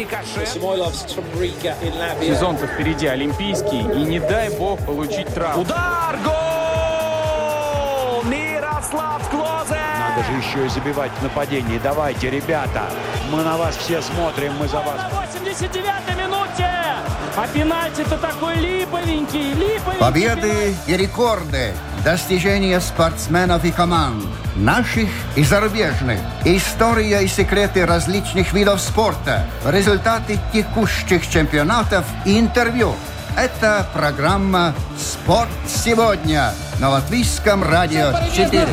рикошет. Сезон-то впереди олимпийский, и не дай бог получить травму. Удар! Гол! Мирослав Клозе! Надо же еще и забивать в нападении. Давайте, ребята, мы на вас все смотрим, мы за вас. На 89-й минуте! А пенальти-то такой липовенький, липовенький. Победы и рекорды, достижения спортсменов и команд, наших и зарубежных, история и секреты различных видов спорта, результаты текущих чемпионатов и интервью. Это программа «Спорт сегодня» на Латвийском радио 4.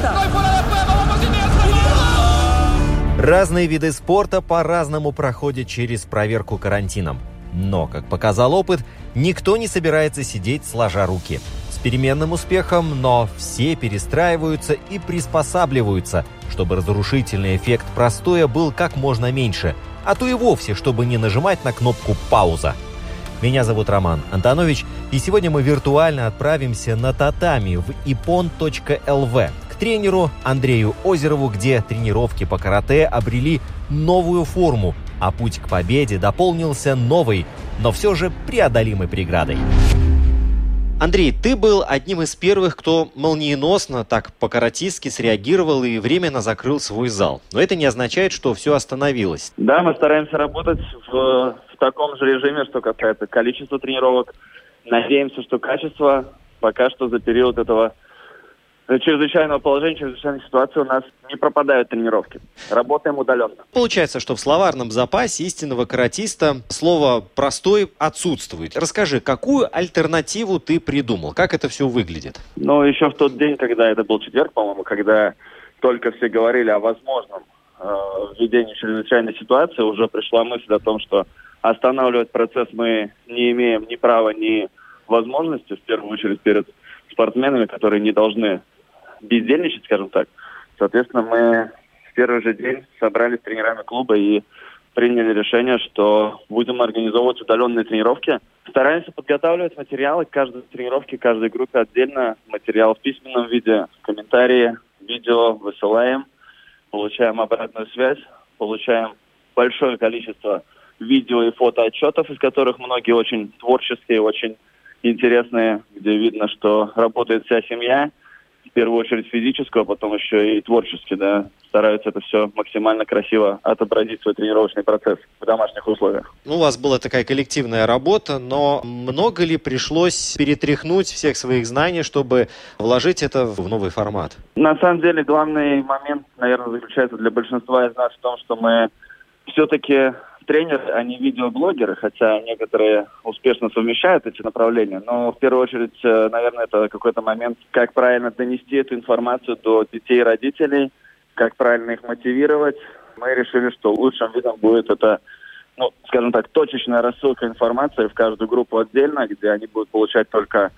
Разные виды спорта по-разному проходят через проверку карантином. Но, как показал опыт, никто не собирается сидеть сложа руки. С переменным успехом, но все перестраиваются и приспосабливаются, чтобы разрушительный эффект простоя был как можно меньше, а то и вовсе, чтобы не нажимать на кнопку «пауза». Меня зовут Роман Антонович, и сегодня мы виртуально отправимся на татами в ipon.lv к тренеру Андрею Озерову, где тренировки по карате обрели новую форму, а путь к победе дополнился новой, но все же преодолимой преградой. Андрей, ты был одним из первых, кто молниеносно, так по-каратистски среагировал и временно закрыл свой зал. Но это не означает, что все остановилось. Да, мы стараемся работать в, в таком же режиме, что касается количества тренировок. Надеемся, что качество пока что за период этого чрезвычайного положения, чрезвычайной ситуации у нас не пропадают тренировки. Работаем удаленно. Получается, что в словарном запасе истинного каратиста слово «простой» отсутствует. Расскажи, какую альтернативу ты придумал? Как это все выглядит? Ну, еще в тот день, когда это был четверг, по-моему, когда только все говорили о возможном э, введении чрезвычайной ситуации, уже пришла мысль о том, что останавливать процесс мы не имеем ни права, ни возможности, в первую очередь перед спортсменами, которые не должны бездельничать, скажем так. Соответственно, мы в первый же день собрались с тренерами клуба и приняли решение, что будем организовывать удаленные тренировки. Стараемся подготавливать материалы к каждой тренировке, каждой группе отдельно. Материал в письменном виде, комментарии, видео высылаем, получаем обратную связь, получаем большое количество видео и фотоотчетов, из которых многие очень творческие, очень интересные, где видно, что работает вся семья – первую очередь физическую, а потом еще и творчески, да, стараются это все максимально красиво отобразить свой тренировочный процесс в домашних условиях. Ну, у вас была такая коллективная работа, но много ли пришлось перетряхнуть всех своих знаний, чтобы вложить это в новый формат? На самом деле, главный момент, наверное, заключается для большинства из нас в том, что мы все-таки тренеры, не видеоблогеры, хотя некоторые успешно совмещают эти направления. Но в первую очередь, э, наверное, это какой-то момент, как правильно донести эту информацию до детей и родителей, как правильно их мотивировать. Мы решили, что лучшим видом будет это, ну, скажем так, точечная рассылка информации в каждую группу отдельно, где они будут получать только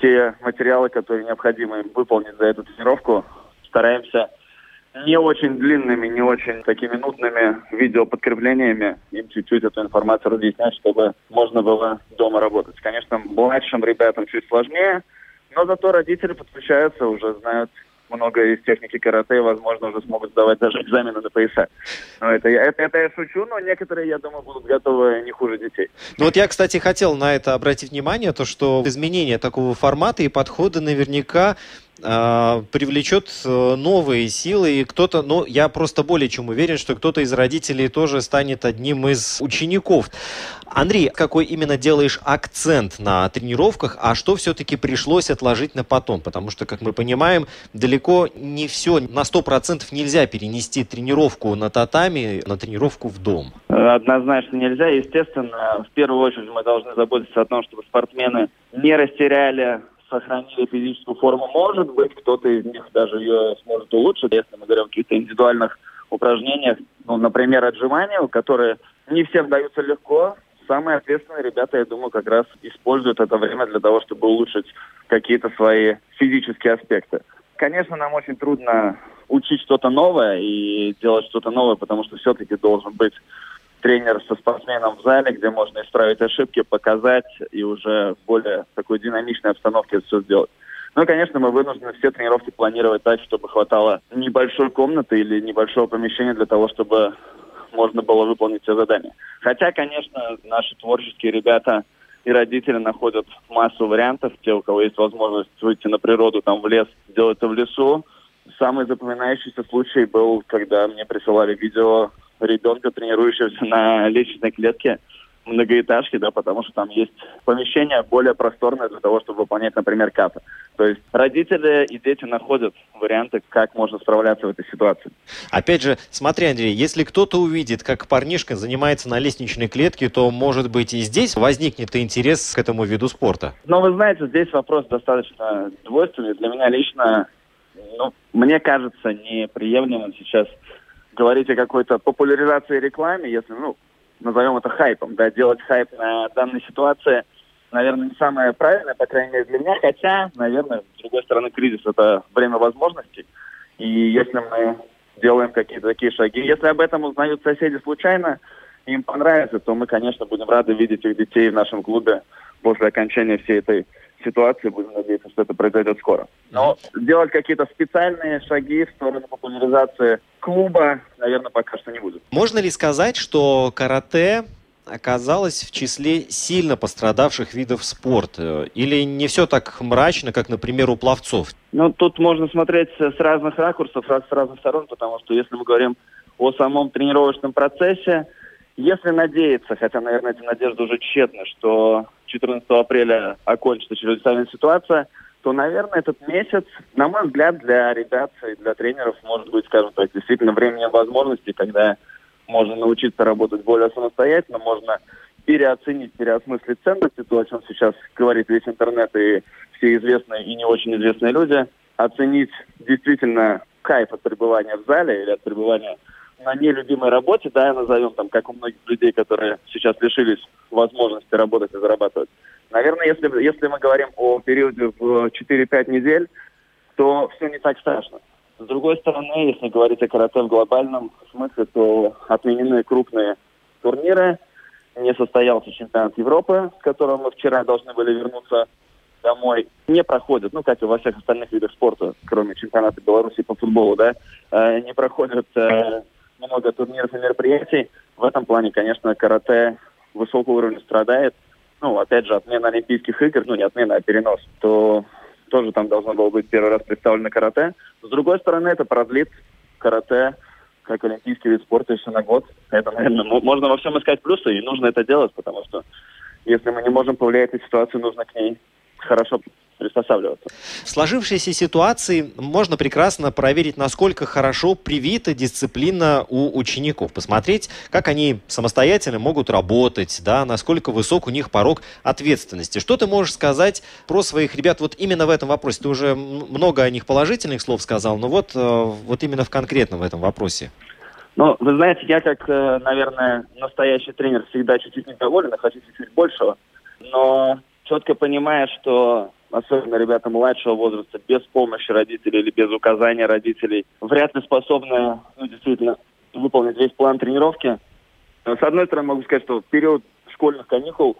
те материалы, которые необходимо им выполнить за эту тренировку. Стараемся не очень длинными, не очень такими нудными видеоподкреплениями им чуть-чуть эту информацию разъяснять, чтобы можно было дома работать. Конечно, младшим ребятам чуть сложнее, но зато родители подключаются, уже знают много из техники карате, и, возможно, уже смогут сдавать даже экзамены на пояса. Но это, это, это я шучу, но некоторые, я думаю, будут готовы не хуже детей. Ну вот я, кстати, хотел на это обратить внимание, то, что изменение такого формата и подхода наверняка привлечет э, новые силы, и кто-то, ну, я просто более чем уверен, что кто-то из родителей тоже станет одним из учеников. Андрей, какой именно делаешь акцент на тренировках, а что все-таки пришлось отложить на потом? Потому что, как мы понимаем, далеко не все, на 100% нельзя перенести тренировку на татами на тренировку в дом. Однозначно нельзя. Естественно, в первую очередь мы должны заботиться о том, чтобы спортсмены не растеряли сохранили физическую форму. Может быть, кто-то из них даже ее сможет улучшить, если мы говорим о каких-то индивидуальных упражнениях. Ну, например, отжимания, которые не всем даются легко. Самые ответственные ребята, я думаю, как раз используют это время для того, чтобы улучшить какие-то свои физические аспекты. Конечно, нам очень трудно учить что-то новое и делать что-то новое, потому что все-таки должен быть тренер со спортсменом в зале, где можно исправить ошибки, показать и уже в более такой динамичной обстановке все сделать. Ну, конечно, мы вынуждены все тренировки планировать так, чтобы хватало небольшой комнаты или небольшого помещения для того, чтобы можно было выполнить все задания. Хотя, конечно, наши творческие ребята и родители находят массу вариантов. Те, у кого есть возможность выйти на природу, там в лес, делать это в лесу. Самый запоминающийся случай был, когда мне присылали видео ребенка, тренирующегося на лестничной клетке многоэтажки, да, потому что там есть помещение более просторное для того, чтобы выполнять, например, капы. То есть родители и дети находят варианты, как можно справляться в этой ситуации. Опять же, смотри, Андрей, если кто-то увидит, как парнишка занимается на лестничной клетке, то, может быть, и здесь возникнет интерес к этому виду спорта? Но вы знаете, здесь вопрос достаточно двойственный. Для меня лично, ну, мне кажется, неприемлемым сейчас говорить о какой-то популяризации рекламе, если, ну, назовем это хайпом, да, делать хайп на данной ситуации, наверное, не самое правильное, по крайней мере, для меня, хотя, наверное, с другой стороны, кризис – это время возможностей, и если мы делаем какие-то такие шаги, если об этом узнают соседи случайно, им понравится, то мы, конечно, будем рады видеть их детей в нашем клубе после окончания всей этой ситуации. Будем надеяться, что это произойдет скоро. Но делать какие-то специальные шаги в сторону популяризации клуба, наверное, пока что не буду. Можно ли сказать, что карате оказалось в числе сильно пострадавших видов спорта? Или не все так мрачно, как, например, у пловцов? Ну, тут можно смотреть с разных ракурсов, с разных сторон, потому что если мы говорим о самом тренировочном процессе, если надеяться, хотя, наверное, эти надежды уже тщетны, что 14 апреля окончится чрезвычайная ситуация, то, наверное, этот месяц, на мой взгляд, для ребят и для тренеров может быть, скажем так, действительно временем возможностей, когда можно научиться работать более самостоятельно, можно переоценить, переосмыслить ценности, то, о чем сейчас говорит весь интернет и все известные и не очень известные люди, оценить действительно кайф от пребывания в зале или от пребывания на нелюбимой работе, да, назовем там, как у многих людей, которые сейчас лишились возможности работать и зарабатывать. Наверное, если, если мы говорим о периоде в 4-5 недель, то все не так страшно. С другой стороны, если говорить о карате в глобальном смысле, то отменены крупные турниры, не состоялся чемпионат Европы, с которого мы вчера должны были вернуться домой, не проходят, ну, как и во всех остальных видах спорта, кроме чемпионата Беларуси по футболу, да, э, не проходят э, много турниров и мероприятий. В этом плане, конечно, карате высокого уровня страдает. Ну, опять же, отмена Олимпийских игр, ну, не отмена, а перенос, то тоже там должно было быть первый раз представлено карате. С другой стороны, это продлит карате как олимпийский вид спорта еще на год. Это, наверное, можно во всем искать плюсы, и нужно это делать, потому что если мы не можем повлиять на ситуацию, нужно к ней хорошо приспосабливаться. В сложившейся ситуации можно прекрасно проверить, насколько хорошо привита дисциплина у учеников. Посмотреть, как они самостоятельно могут работать, да, насколько высок у них порог ответственности. Что ты можешь сказать про своих ребят вот именно в этом вопросе? Ты уже много о них положительных слов сказал, но вот, э, вот именно в конкретном этом вопросе. Ну, вы знаете, я как, э, наверное, настоящий тренер всегда чуть-чуть недоволен, хочу чуть-чуть большего. Но четко понимая, что особенно ребята младшего возраста, без помощи родителей или без указания родителей, вряд ли способны ну, действительно выполнить весь план тренировки. С одной стороны, могу сказать, что период школьных каникул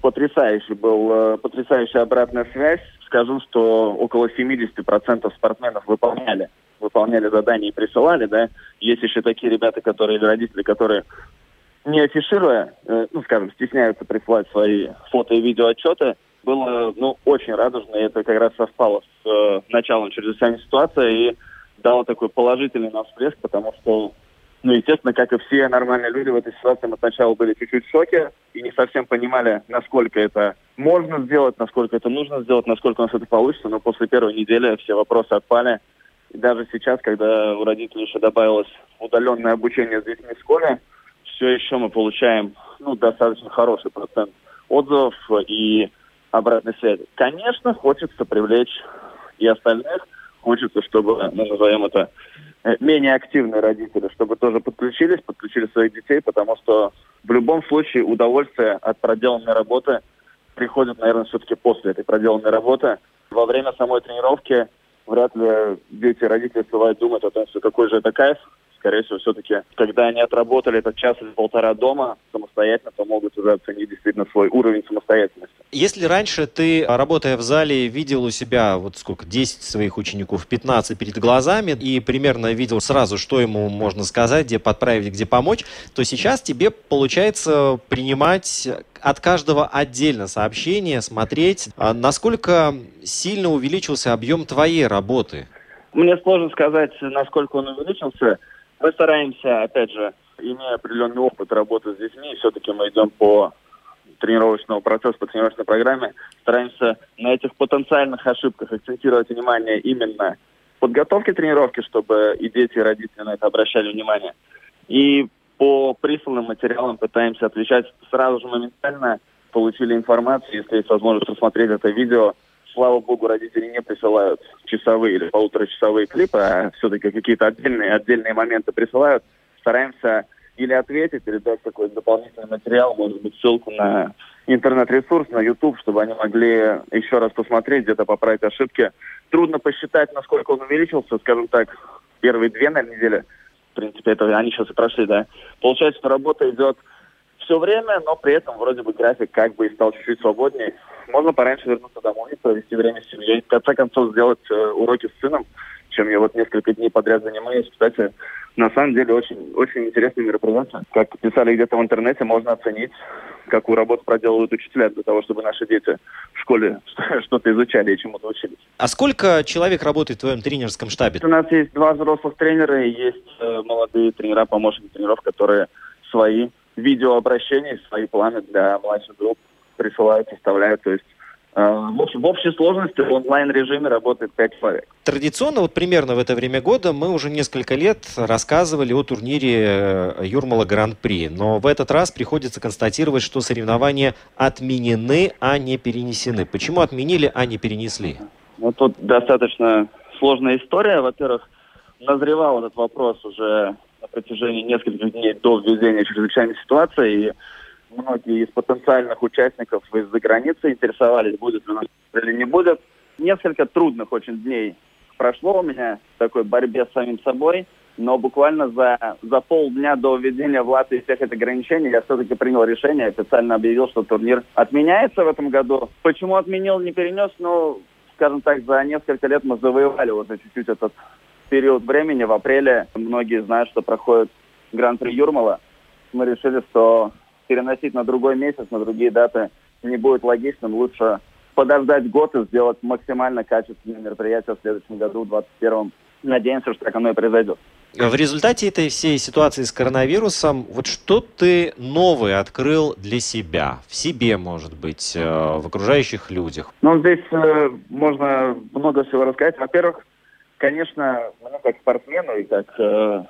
потрясающий был, э, потрясающая обратная связь. Скажу, что около 70% спортсменов выполняли выполняли задания и присылали, да. Есть еще такие ребята, которые, или родители, которые не афишируя, э, ну, скажем, стесняются присылать свои фото и видео отчеты, было, ну, очень радужно, и это как раз совпало с э, началом чрезвычайной ситуации и дало такой положительный нам всплеск, потому что, ну, естественно, как и все нормальные люди в этой ситуации, мы сначала были чуть-чуть в шоке и не совсем понимали, насколько это можно сделать, насколько это нужно сделать, насколько у нас это получится, но после первой недели все вопросы отпали. И даже сейчас, когда у родителей еще добавилось удаленное обучение с детьми в школе, все еще мы получаем ну, достаточно хороший процент отзывов и обратной связи. Конечно, хочется привлечь и остальных. Хочется, чтобы, мы назовем это, э, менее активные родители, чтобы тоже подключились, подключили своих детей, потому что в любом случае удовольствие от проделанной работы приходит, наверное, все-таки после этой проделанной работы. Во время самой тренировки вряд ли дети и родители успевают думать о том, что какой же это кайф, скорее всего, все-таки, когда они отработали этот час или полтора дома самостоятельно, то могут уже оценить действительно свой уровень самостоятельности. Если раньше ты, работая в зале, видел у себя вот сколько, 10 своих учеников, 15 перед глазами, и примерно видел сразу, что ему можно сказать, где подправить, где помочь, то сейчас тебе получается принимать от каждого отдельно сообщение, смотреть, а насколько сильно увеличился объем твоей работы. Мне сложно сказать, насколько он увеличился. Мы стараемся, опять же, имея определенный опыт работы с детьми, все-таки мы идем по тренировочного процесса, по тренировочной программе, стараемся на этих потенциальных ошибках акцентировать внимание именно подготовке тренировки, чтобы и дети, и родители на это обращали внимание. И по присланным материалам пытаемся отвечать сразу же моментально, получили информацию, если есть возможность посмотреть это видео, слава богу, родители не присылают часовые или полуторачасовые клипы, а все-таки какие-то отдельные, отдельные моменты присылают. Стараемся или ответить, или дать какой-то дополнительный материал, может быть, ссылку на интернет-ресурс, на YouTube, чтобы они могли еще раз посмотреть, где-то поправить ошибки. Трудно посчитать, насколько он увеличился, скажем так, первые две, наверное, недели. В принципе, это они сейчас и прошли, да. Получается, что работа идет все время, но при этом вроде бы график как бы и стал чуть-чуть свободнее. Можно пораньше вернуться домой, провести время с семьей, в конце концов сделать э, уроки с сыном, чем я вот несколько дней подряд занимаюсь. Кстати, на самом деле очень, очень интересное мероприятие. Как писали где-то в интернете, можно оценить, какую работу проделывают учителя для того, чтобы наши дети в школе что-то изучали и чему-то учились. А сколько человек работает в твоем тренерском штабе? У нас есть два взрослых тренера и есть э, молодые тренера, помощники тренеров, которые свои видеообращения, свои планы для младших групп присылают, составляют. То есть э, в, общем, в общей сложности в онлайн-режиме работает 5 человек. Традиционно, вот примерно в это время года, мы уже несколько лет рассказывали о турнире э, Юрмала Гран-при. Но в этот раз приходится констатировать, что соревнования отменены, а не перенесены. Почему отменили, а не перенесли? Ну, тут достаточно сложная история. Во-первых, назревал этот вопрос уже на протяжении нескольких дней до введения чрезвычайной ситуации. И многие из потенциальных участников из-за границы интересовались, будет ли нас или не будет. Несколько трудных очень дней прошло у меня в такой борьбе с самим собой, но буквально за, за полдня до введения в Латвии всех этих ограничений я все-таки принял решение, официально объявил, что турнир отменяется в этом году. Почему отменил, не перенес, ну, скажем так, за несколько лет мы завоевали вот чуть-чуть этот период времени. В апреле многие знают, что проходит Гран-при Юрмала. Мы решили, что переносить на другой месяц, на другие даты не будет логичным. Лучше подождать год и сделать максимально качественное мероприятие в следующем году, в 2021. Надеемся, что так оно и произойдет. В результате этой всей ситуации с коронавирусом, вот что ты новое открыл для себя? В себе, может быть, э, в окружающих людях? Ну, здесь э, можно много всего рассказать. Во-первых, конечно, мне как спортсмену и как э,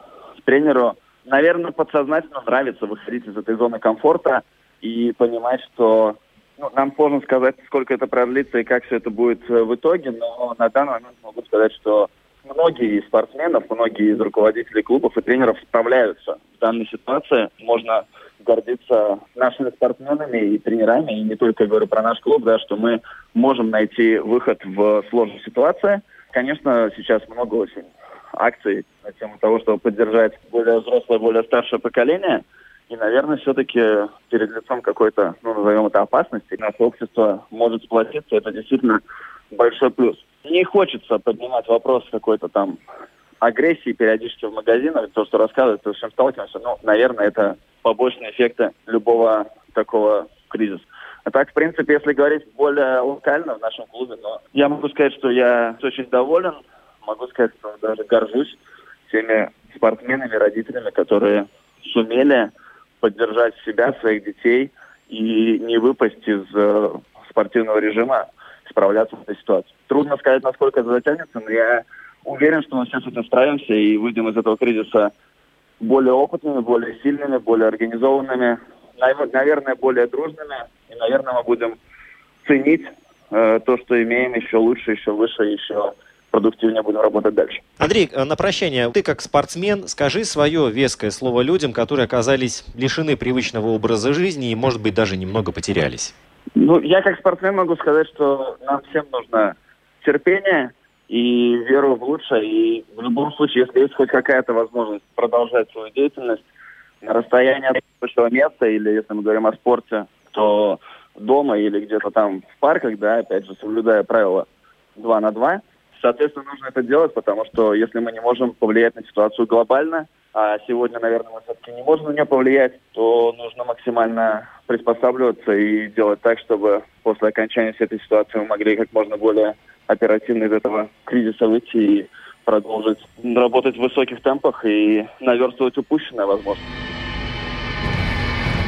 тренеру, наверное, подсознательно нравится выходить из этой зоны комфорта и понимать, что ну, нам сложно сказать, сколько это продлится и как все это будет э, в итоге, но на данный момент могу сказать, что многие из спортсменов, многие из руководителей клубов и тренеров справляются в данной ситуации. Можно гордиться нашими спортсменами и тренерами, и не только говорю про наш клуб, да, что мы можем найти выход в сложной ситуации – Конечно, сейчас много очень акций на тему того, чтобы поддержать более взрослое, более старшее поколение. И, наверное, все-таки перед лицом какой-то, ну, назовем это опасности, наше общество может сплотиться. Это действительно большой плюс. Не хочется поднимать вопрос какой-то там агрессии периодически в магазинах, то, что рассказывают, то, с чем сталкиваемся, ну, наверное, это побочные эффекты любого такого кризиса. А так, в принципе, если говорить более локально в нашем клубе, но я могу сказать, что я очень доволен, могу сказать, что даже горжусь теми спортсменами, родителями, которые сумели поддержать себя, своих детей и не выпасть из э, спортивного режима, справляться с этой ситуацией. Трудно сказать, насколько это затянется, но я уверен, что мы сейчас этим справимся и выйдем из этого кризиса более опытными, более сильными, более организованными, наверное, более дружными. И, наверное, мы будем ценить э, то, что имеем, еще лучше, еще выше, еще продуктивнее будем работать дальше. Андрей, э, на прощание, ты как спортсмен, скажи свое веское слово людям, которые оказались лишены привычного образа жизни и, может быть, даже немного потерялись. Ну, я как спортсмен могу сказать, что нам всем нужно терпение и верую в лучшее. И в любом случае, если есть хоть какая-то возможность продолжать свою деятельность на расстоянии от рабочего места, или если мы говорим о спорте, то дома или где-то там в парках, да, опять же, соблюдая правила 2 на 2, соответственно, нужно это делать, потому что если мы не можем повлиять на ситуацию глобально, а сегодня, наверное, мы все-таки не можем на нее повлиять, то нужно максимально приспосабливаться и делать так, чтобы после окончания всей этой ситуации мы могли как можно более оперативно из этого кризиса выйти и продолжить работать в высоких темпах и наверстывать упущенное, возможно.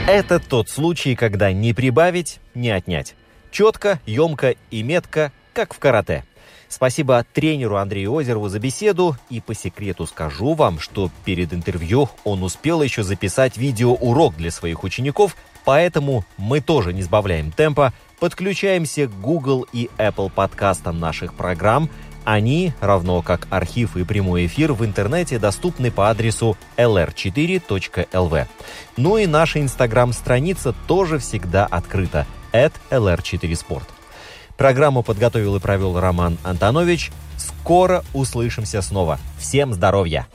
Это тот случай, когда не прибавить, не отнять. Четко, емко и метко, как в карате. Спасибо тренеру Андрею Озерову за беседу. И по секрету скажу вам, что перед интервью он успел еще записать видеоурок для своих учеников, поэтому мы тоже не сбавляем темпа, подключаемся к Google и Apple подкастам наших программ. Они, равно как архив и прямой эфир, в интернете доступны по адресу lr4.lv. Ну и наша инстаграм-страница тоже всегда открыта – lr4sport. Программу подготовил и провел Роман Антонович. Скоро услышимся снова. Всем здоровья!